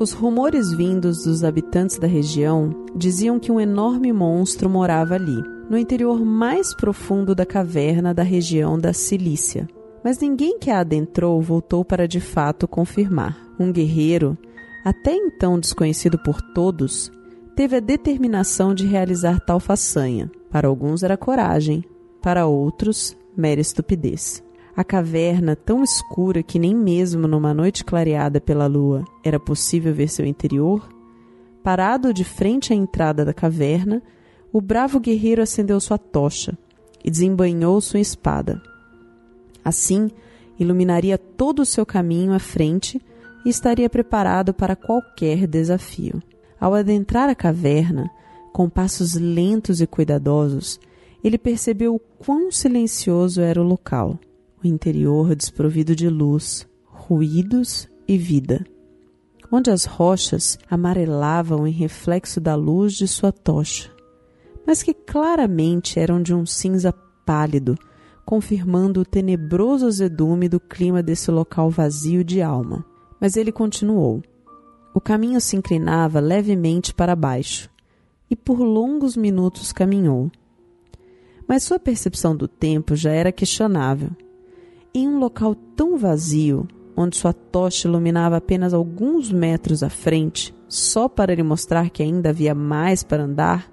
Os rumores vindos dos habitantes da região diziam que um enorme monstro morava ali, no interior mais profundo da caverna da região da Cilícia. Mas ninguém que a adentrou voltou para de fato confirmar. Um guerreiro, até então desconhecido por todos, teve a determinação de realizar tal façanha. Para alguns era coragem, para outros, mera estupidez. A caverna, tão escura que nem mesmo numa noite clareada pela lua era possível ver seu interior, parado de frente à entrada da caverna, o bravo guerreiro acendeu sua tocha e desembanhou sua espada. Assim, iluminaria todo o seu caminho à frente e estaria preparado para qualquer desafio. Ao adentrar a caverna, com passos lentos e cuidadosos, ele percebeu o quão silencioso era o local, o interior desprovido de luz, ruídos e vida, onde as rochas amarelavam em reflexo da luz de sua tocha, mas que claramente eram de um cinza pálido, confirmando o tenebroso azedume do clima desse local vazio de alma. Mas ele continuou. O caminho se inclinava levemente para baixo, e por longos minutos caminhou. Mas sua percepção do tempo já era questionável. Em um local tão vazio, onde sua tocha iluminava apenas alguns metros à frente, só para lhe mostrar que ainda havia mais para andar,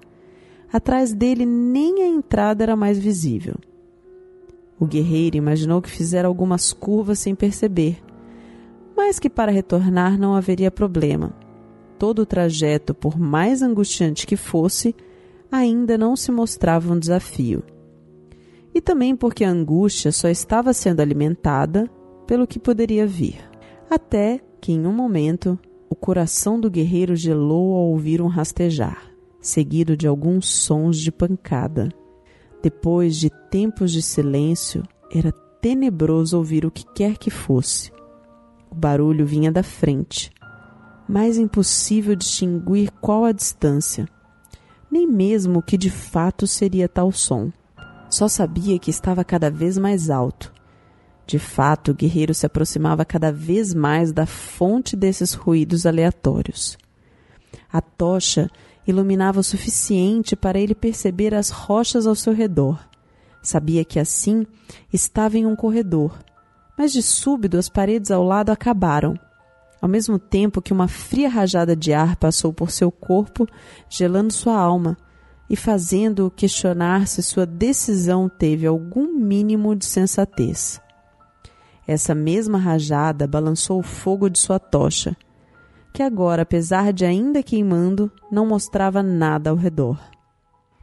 atrás dele nem a entrada era mais visível. O guerreiro imaginou que fizera algumas curvas sem perceber, mas que para retornar não haveria problema. Todo o trajeto, por mais angustiante que fosse, ainda não se mostrava um desafio. E também porque a angústia só estava sendo alimentada pelo que poderia vir. Até que, em um momento, o coração do guerreiro gelou ao ouvir um rastejar, seguido de alguns sons de pancada. Depois de tempos de silêncio, era tenebroso ouvir o que quer que fosse. O barulho vinha da frente, mas impossível distinguir qual a distância, nem mesmo o que de fato seria tal som. Só sabia que estava cada vez mais alto. De fato, o guerreiro se aproximava cada vez mais da fonte desses ruídos aleatórios. A tocha iluminava o suficiente para ele perceber as rochas ao seu redor. Sabia que assim estava em um corredor, mas de súbito as paredes ao lado acabaram. Ao mesmo tempo que uma fria rajada de ar passou por seu corpo, gelando sua alma e fazendo-o questionar se sua decisão teve algum mínimo de sensatez. Essa mesma rajada balançou o fogo de sua tocha que agora, apesar de ainda queimando, não mostrava nada ao redor.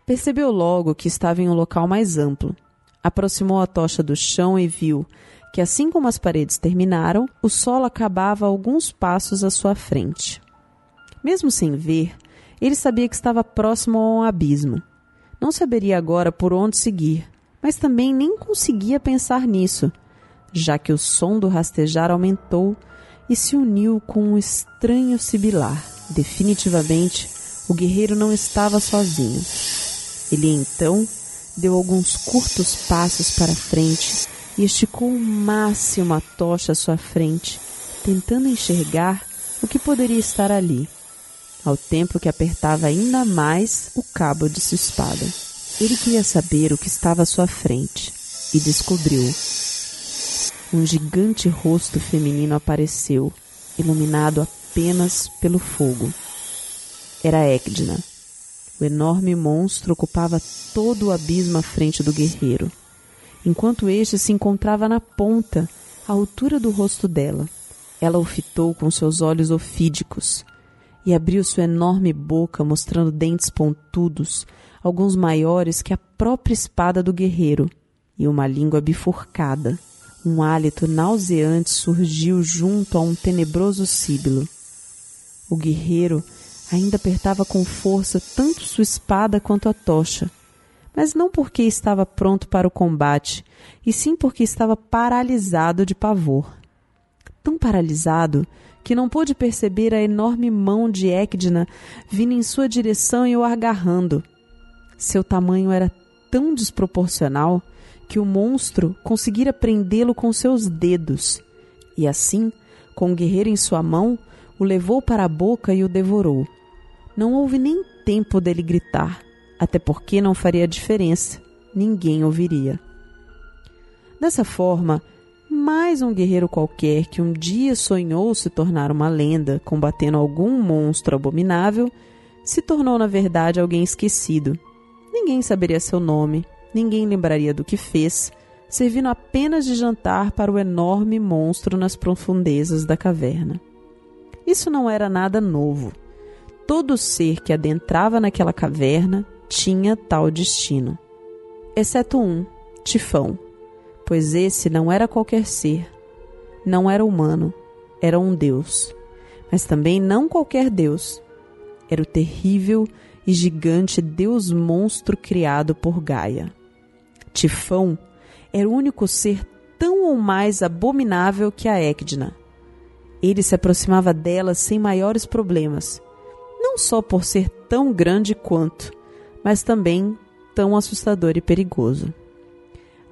Percebeu logo que estava em um local mais amplo. Aproximou a tocha do chão e viu que, assim como as paredes terminaram, o solo acabava alguns passos à sua frente. Mesmo sem ver, ele sabia que estava próximo a um abismo. Não saberia agora por onde seguir, mas também nem conseguia pensar nisso, já que o som do rastejar aumentou e se uniu com um estranho sibilar. Definitivamente, o guerreiro não estava sozinho. Ele então deu alguns curtos passos para frente e esticou o máximo a tocha à sua frente, tentando enxergar o que poderia estar ali, ao tempo que apertava ainda mais o cabo de sua espada. Ele queria saber o que estava à sua frente e descobriu um gigante rosto feminino apareceu, iluminado apenas pelo fogo. Era Egdna. O enorme monstro ocupava todo o abismo à frente do guerreiro, enquanto este se encontrava na ponta, à altura do rosto dela. Ela o fitou com seus olhos ofídicos e abriu sua enorme boca, mostrando dentes pontudos, alguns maiores que a própria espada do guerreiro, e uma língua bifurcada. Um hálito nauseante surgiu junto a um tenebroso síbilo. O guerreiro ainda apertava com força tanto sua espada quanto a tocha, mas não porque estava pronto para o combate, e sim porque estava paralisado de pavor. Paralisado que não pôde perceber a enorme mão de Ecdna vindo em sua direção e o agarrando. Seu tamanho era tão desproporcional que o monstro conseguira prendê-lo com seus dedos. E assim, com o guerreiro em sua mão, o levou para a boca e o devorou. Não houve nem tempo dele gritar, até porque não faria diferença, ninguém ouviria. Dessa forma, mais um guerreiro qualquer que um dia sonhou se tornar uma lenda combatendo algum monstro abominável se tornou na verdade alguém esquecido. Ninguém saberia seu nome, ninguém lembraria do que fez, servindo apenas de jantar para o enorme monstro nas profundezas da caverna. Isso não era nada novo. Todo ser que adentrava naquela caverna tinha tal destino. Exceto um, Tifão, pois esse não era qualquer ser, não era humano, era um deus. Mas também não qualquer deus. Era o terrível e gigante deus monstro criado por Gaia. Tifão era o único ser tão ou mais abominável que a Ecdna. Ele se aproximava dela sem maiores problemas, não só por ser tão grande quanto, mas também tão assustador e perigoso.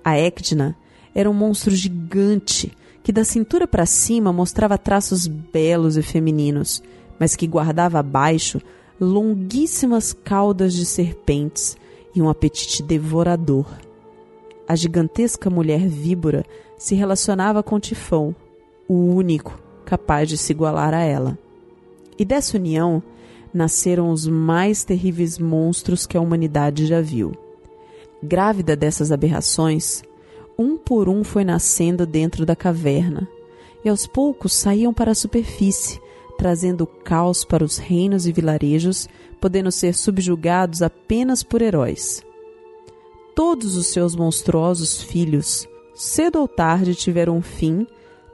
A Ecdna era um monstro gigante que da cintura para cima mostrava traços belos e femininos, mas que guardava abaixo longuíssimas caudas de serpentes e um apetite devorador a gigantesca mulher víbora se relacionava com Tifão, o único capaz de se igualar a ela. E dessa união nasceram os mais terríveis monstros que a humanidade já viu. Grávida dessas aberrações, um por um foi nascendo dentro da caverna, e aos poucos saíam para a superfície, trazendo caos para os reinos e vilarejos, podendo ser subjugados apenas por heróis todos os seus monstruosos filhos, cedo ou tarde tiveram um fim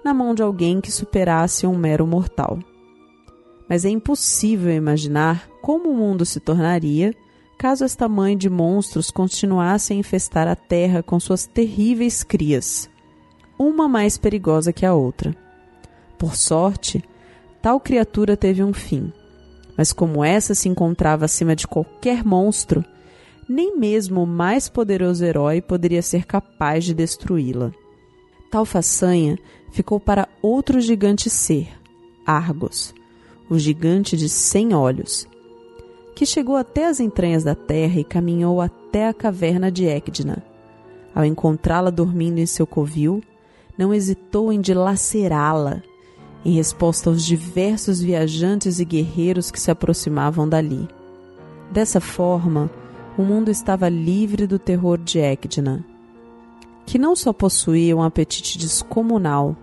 na mão de alguém que superasse um mero mortal. Mas é impossível imaginar como o mundo se tornaria caso esta mãe de monstros continuasse a infestar a terra com suas terríveis crias, uma mais perigosa que a outra. Por sorte, tal criatura teve um fim, mas como essa se encontrava acima de qualquer monstro, nem mesmo o mais poderoso herói poderia ser capaz de destruí-la. Tal façanha ficou para outro gigante ser, Argos, o gigante de cem olhos, que chegou até as entranhas da terra e caminhou até a caverna de Ecdna. Ao encontrá-la dormindo em seu covil, não hesitou em dilacerá-la, em resposta aos diversos viajantes e guerreiros que se aproximavam dali. Dessa forma, o mundo estava livre do terror de Ecdna, que não só possuía um apetite descomunal,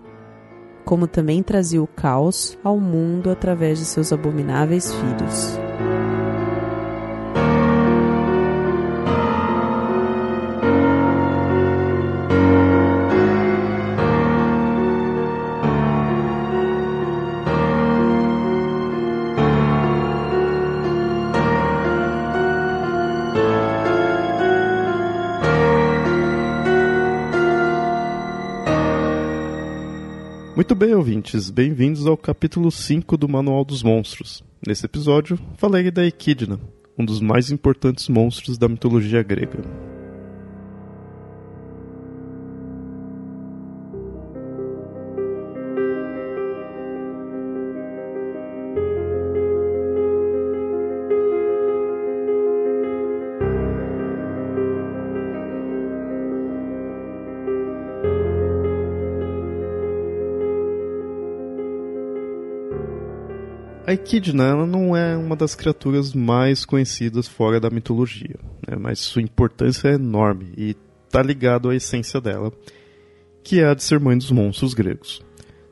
como também trazia o caos ao mundo através de seus abomináveis filhos. Muito bem, ouvintes, bem-vindos ao capítulo 5 do Manual dos Monstros. Nesse episódio, falei da Equidna, um dos mais importantes monstros da mitologia grega. A Echidna não é uma das criaturas mais conhecidas fora da mitologia, né? mas sua importância é enorme e está ligado à essência dela, que é a de ser mãe dos monstros gregos.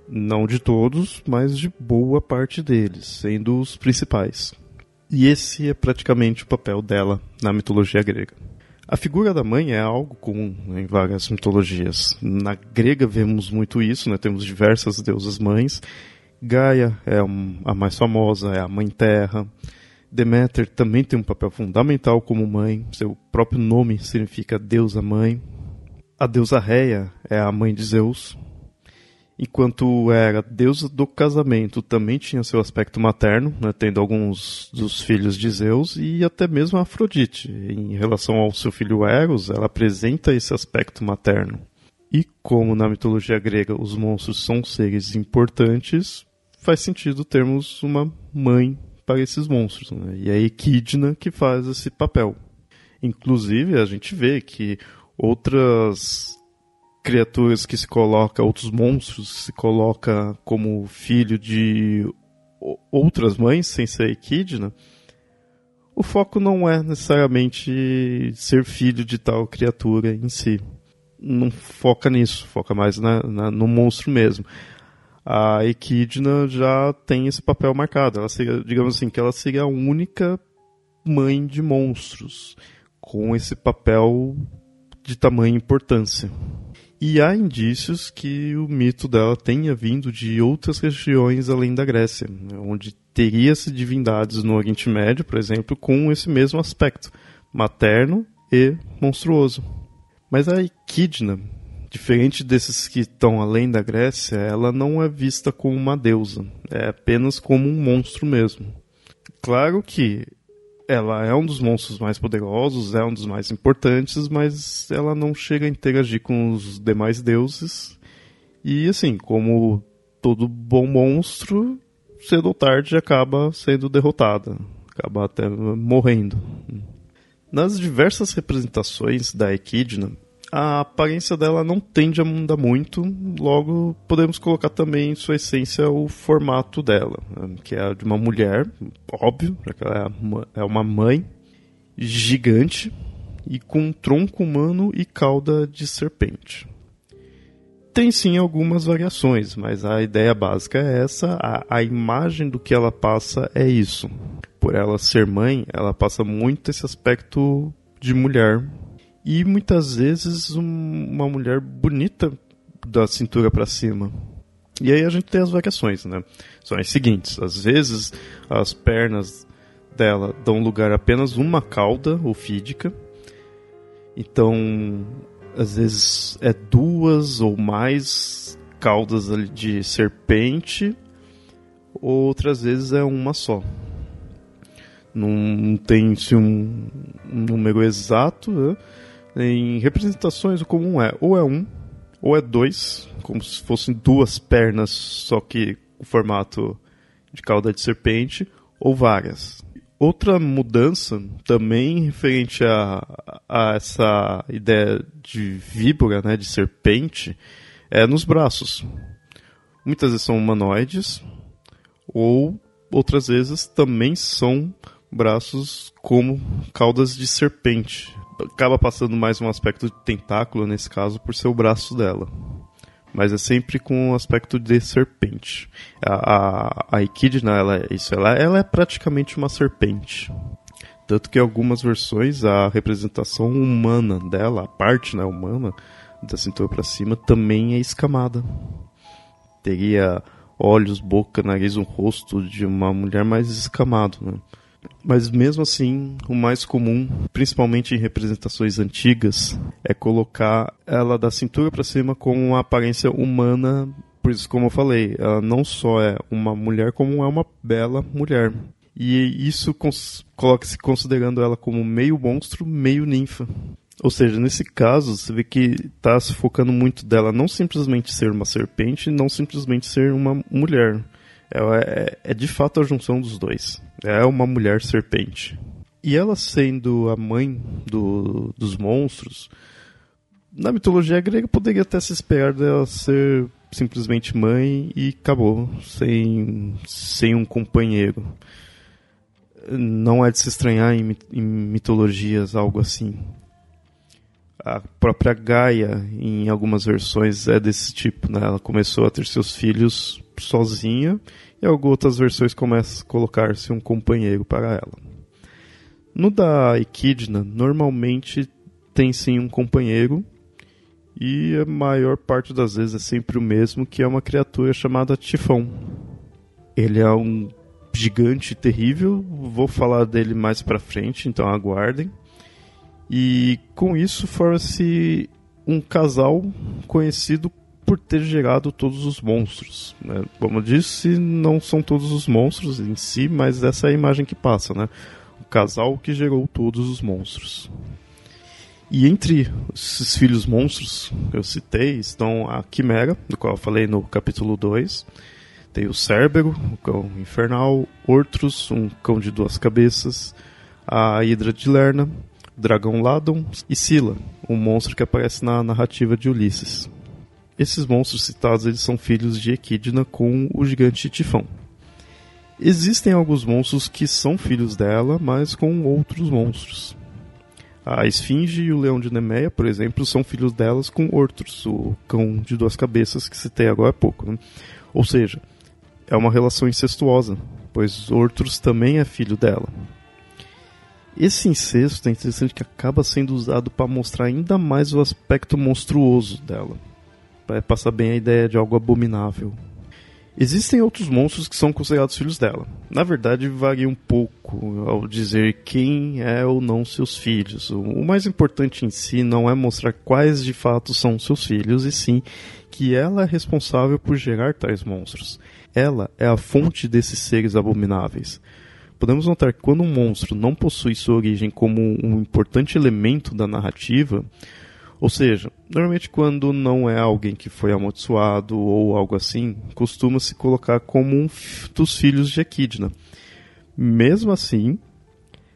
Não de todos, mas de boa parte deles, sendo os principais. E esse é praticamente o papel dela na mitologia grega. A figura da mãe é algo comum né, em várias mitologias. Na grega vemos muito isso, né? temos diversas deusas mães, Gaia é a mais famosa, é a Mãe Terra. Deméter também tem um papel fundamental como mãe, seu próprio nome significa deusa mãe. A deusa Reia é a mãe de Zeus. Enquanto era deusa do casamento, também tinha seu aspecto materno, né, tendo alguns dos filhos de Zeus e até mesmo Afrodite. Em relação ao seu filho Eros, ela apresenta esse aspecto materno. E como na mitologia grega os monstros são seres importantes, faz sentido termos uma mãe para esses monstros. Né? E é a Equidna que faz esse papel. Inclusive, a gente vê que outras criaturas que se colocam, outros monstros se colocam como filho de outras mães, sem ser Equidna, o foco não é necessariamente ser filho de tal criatura em si. Não foca nisso, foca mais na, na, no monstro mesmo. A Equidna já tem esse papel marcado. Ela seria, digamos assim, que ela seria a única mãe de monstros, com esse papel de tamanha importância. E há indícios que o mito dela tenha vindo de outras regiões além da Grécia, onde teria-se divindades no Oriente Médio, por exemplo, com esse mesmo aspecto, materno e monstruoso. Mas a Equidna, diferente desses que estão além da Grécia, ela não é vista como uma deusa, é apenas como um monstro mesmo. Claro que ela é um dos monstros mais poderosos, é um dos mais importantes, mas ela não chega a interagir com os demais deuses. E assim, como todo bom monstro, cedo ou tarde acaba sendo derrotada, acaba até morrendo. Nas diversas representações da Equidna, a aparência dela não tende a mudar muito, logo podemos colocar também em sua essência o formato dela, né, que é de uma mulher, óbvio, porque ela é uma mãe gigante e com um tronco humano e cauda de serpente. Tem sim algumas variações, mas a ideia básica é essa, a, a imagem do que ela passa é isso. Por ela ser mãe, ela passa muito esse aspecto de mulher e muitas vezes um, uma mulher bonita da cintura para cima. E aí a gente tem as variações, né? São as seguintes: às vezes as pernas dela dão lugar a apenas uma cauda ofídica. Então, às vezes é duas ou mais caudas de serpente, outras vezes é uma só. Não tem-se um, um número exato, né? Em representações, o comum é ou é um, ou é dois, como se fossem duas pernas, só que o formato de cauda de serpente, ou várias. Outra mudança, também referente a, a essa ideia de víbora, né, de serpente, é nos braços. Muitas vezes são humanoides, ou outras vezes também são braços como caudas de serpente, acaba passando mais um aspecto de tentáculo nesse caso por ser o braço dela. Mas é sempre com um aspecto de serpente. A, a, a ela, isso, ela, ela é praticamente uma serpente. Tanto que em algumas versões a representação humana dela, a parte né, humana, da cintura para cima, também é escamada. Teria olhos, boca, nariz, um rosto de uma mulher mais escamado, né? Mas mesmo assim, o mais comum, principalmente em representações antigas, é colocar ela da cintura para cima com uma aparência humana. Por isso, como eu falei, ela não só é uma mulher, como é uma bela mulher. E isso coloca-se considerando ela como meio monstro, meio ninfa. Ou seja, nesse caso, você vê que está se focando muito dela não simplesmente ser uma serpente, não simplesmente ser uma mulher. É, é de fato a junção dos dois. É uma mulher serpente. E ela sendo a mãe do, dos monstros, na mitologia grega poderia até se esperar dela ser simplesmente mãe e acabou, sem, sem um companheiro. Não é de se estranhar em, em mitologias algo assim. A própria Gaia, em algumas versões, é desse tipo. Né? Ela começou a ter seus filhos sozinha e algumas versões começam a colocar-se um companheiro para ela. No da Equidna, normalmente tem sim um companheiro e a maior parte das vezes é sempre o mesmo, que é uma criatura chamada Tifão. Ele é um gigante terrível, vou falar dele mais para frente, então aguardem. E com isso forma-se um casal conhecido por ter gerado todos os monstros. Né? Como eu disse, não são todos os monstros em si, mas essa é a imagem que passa, né? O casal que gerou todos os monstros. E entre esses filhos monstros que eu citei estão a Quimera, do qual eu falei no capítulo 2, Tem o Cérbero, o cão infernal, Ortrus, um cão de duas cabeças, a Hidra de Lerna, o dragão Ladon e Sila, um monstro que aparece na narrativa de Ulisses. Esses monstros citados eles são filhos de Equidna com o gigante Tifão. Existem alguns monstros que são filhos dela, mas com outros monstros. A Esfinge e o Leão de Nemeia, por exemplo, são filhos delas com Ortrus, o cão de duas cabeças que citei agora há pouco. Né? Ou seja, é uma relação incestuosa, pois Ortrus também é filho dela. Esse incesto é interessante que acaba sendo usado para mostrar ainda mais o aspecto monstruoso dela, para passar bem a ideia de algo abominável. Existem outros monstros que são considerados filhos dela. Na verdade, varia um pouco ao dizer quem é ou não seus filhos. O mais importante em si não é mostrar quais de fato são seus filhos, e sim que ela é responsável por gerar tais monstros. Ela é a fonte desses seres abomináveis. Podemos notar que quando um monstro não possui sua origem como um importante elemento da narrativa, ou seja, normalmente quando não é alguém que foi amaldiçoado ou algo assim, costuma se colocar como um dos filhos de Equidna. Mesmo assim,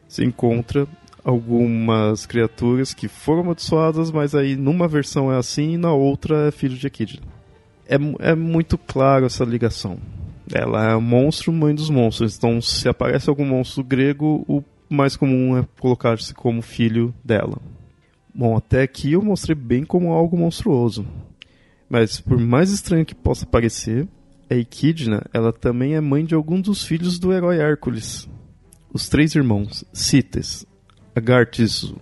se encontra algumas criaturas que foram amaldiçoadas, mas aí numa versão é assim e na outra é filho de Equidna. É, é muito claro essa ligação. Ela é monstro, mãe dos monstros. Então, se aparece algum monstro grego, o mais comum é colocar-se como filho dela. Bom, até aqui eu mostrei bem como algo monstruoso. Mas por mais estranho que possa parecer, a Equidna, ela também é mãe de alguns dos filhos do herói Hércules. Os três irmãos, Cites, Agartis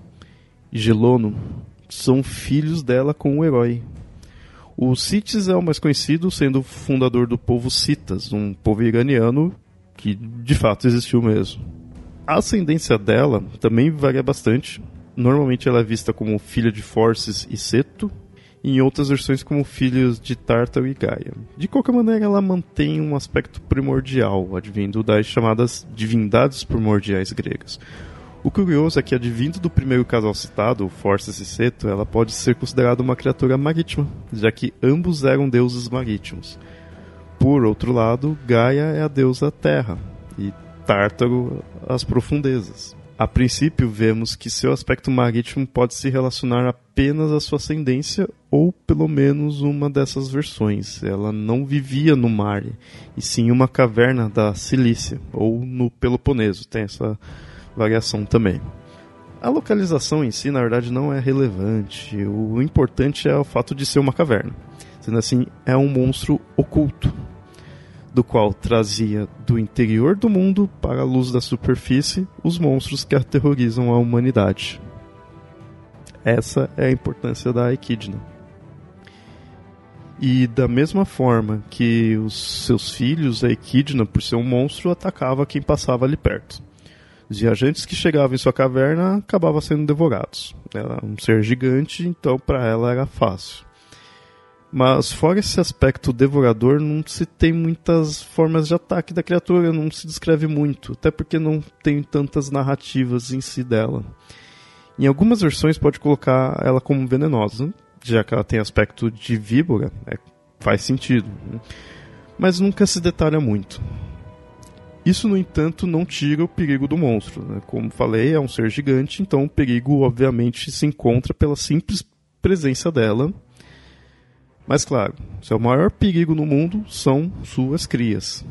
e Gelono, são filhos dela com o herói. O Cites é o mais conhecido, sendo fundador do povo Citas, um povo iraniano que de fato existiu mesmo. A ascendência dela também varia bastante, Normalmente ela é vista como filha de Forces e Seto, em outras versões como filhos de Tártaro e Gaia. De qualquer maneira, ela mantém um aspecto primordial, advindo das chamadas divindades primordiais gregas. O curioso é que, advindo do primeiro casal citado, Forces e Seto, ela pode ser considerada uma criatura marítima, já que ambos eram deuses marítimos. Por outro lado, Gaia é a deusa terra, e Tártaro as profundezas. A princípio, vemos que seu aspecto marítimo pode se relacionar apenas à sua ascendência, ou pelo menos uma dessas versões. Ela não vivia no mar, e sim uma caverna da Cilícia, ou no Peloponeso. Tem essa variação também. A localização em si, na verdade, não é relevante. O importante é o fato de ser uma caverna. Sendo assim, é um monstro oculto, do qual trazia do interior do mundo para a luz da superfície os monstros que aterrorizam a humanidade. Essa é a importância da Equidna. E da mesma forma que os seus filhos, a Equidna, por ser um monstro, atacava quem passava ali perto. Os viajantes que chegavam em sua caverna acabavam sendo devorados. Ela era um ser gigante, então para ela era fácil. Mas fora esse aspecto devorador, não se tem muitas formas de ataque da criatura, não se descreve muito, até porque não tem tantas narrativas em si dela. Em algumas versões pode colocar ela como venenosa, já que ela tem aspecto de víbora, é, faz sentido. Né? Mas nunca se detalha muito. Isso, no entanto, não tira o perigo do monstro. Né? Como falei, é um ser gigante, então o perigo obviamente se encontra pela simples presença dela mas claro, seu maior perigo no mundo são suas crias.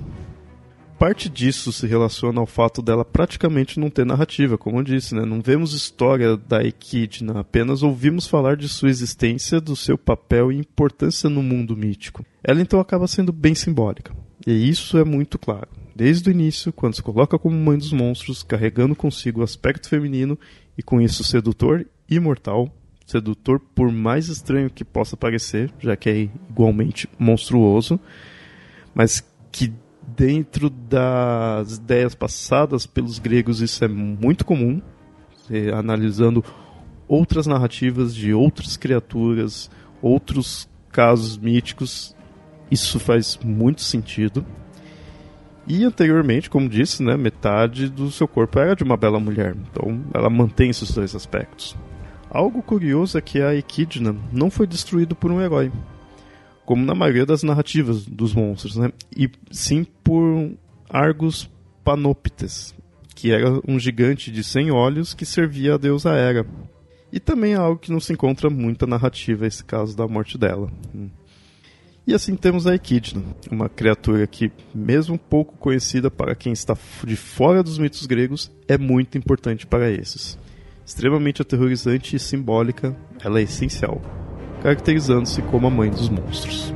Parte disso se relaciona ao fato dela praticamente não ter narrativa, como eu disse, né? Não vemos história da Equidna, apenas ouvimos falar de sua existência, do seu papel e importância no mundo mítico. Ela então acaba sendo bem simbólica. E isso é muito claro. Desde o início, quando se coloca como mãe dos monstros, carregando consigo o aspecto feminino e com isso sedutor e imortal, sedutor, por mais estranho que possa parecer, já que é igualmente monstruoso, mas que dentro das ideias passadas pelos gregos isso é muito comum, analisando outras narrativas de outras criaturas, outros casos míticos, isso faz muito sentido. E anteriormente, como disse, né, metade do seu corpo era de uma bela mulher. Então ela mantém esses dois aspectos. Algo curioso é que a Equidna não foi destruído por um herói. como na maioria das narrativas dos monstros, né? E sim por Argus Panoptes, que era um gigante de 100 olhos que servia a deusa Hera. E também é algo que não se encontra muita narrativa, esse caso da morte dela. E assim temos a Equidna, uma criatura que, mesmo pouco conhecida para quem está de fora dos mitos gregos, é muito importante para esses. Extremamente aterrorizante e simbólica, ela é essencial, caracterizando-se como a mãe dos monstros.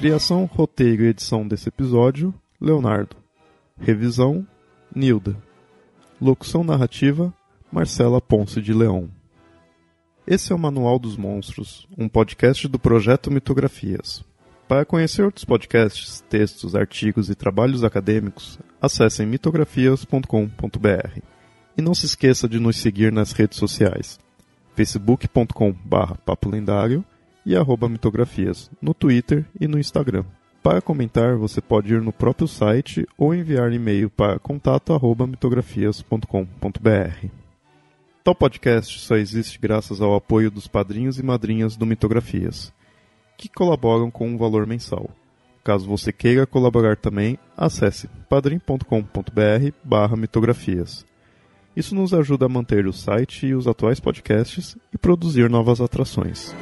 Criação, roteiro e edição desse episódio: Leonardo. Revisão: Nilda. Locução narrativa: Marcela Ponce de Leão. Esse é o Manual dos Monstros, um podcast do projeto Mitografias. Para conhecer outros podcasts, textos, artigos e trabalhos acadêmicos, acessem mitografias.com.br. E não se esqueça de nos seguir nas redes sociais: facebook.com/papo lendário e mitografias no Twitter e no Instagram. Para comentar, você pode ir no próprio site ou enviar e-mail para contato@mitografias.com.br. Tal podcast só existe graças ao apoio dos padrinhos e madrinhas do Mitografias, que colaboram com um valor mensal. Caso você queira colaborar também, acesse padrim.com.br/mitografias. Isso nos ajuda a manter o site e os atuais podcasts e produzir novas atrações.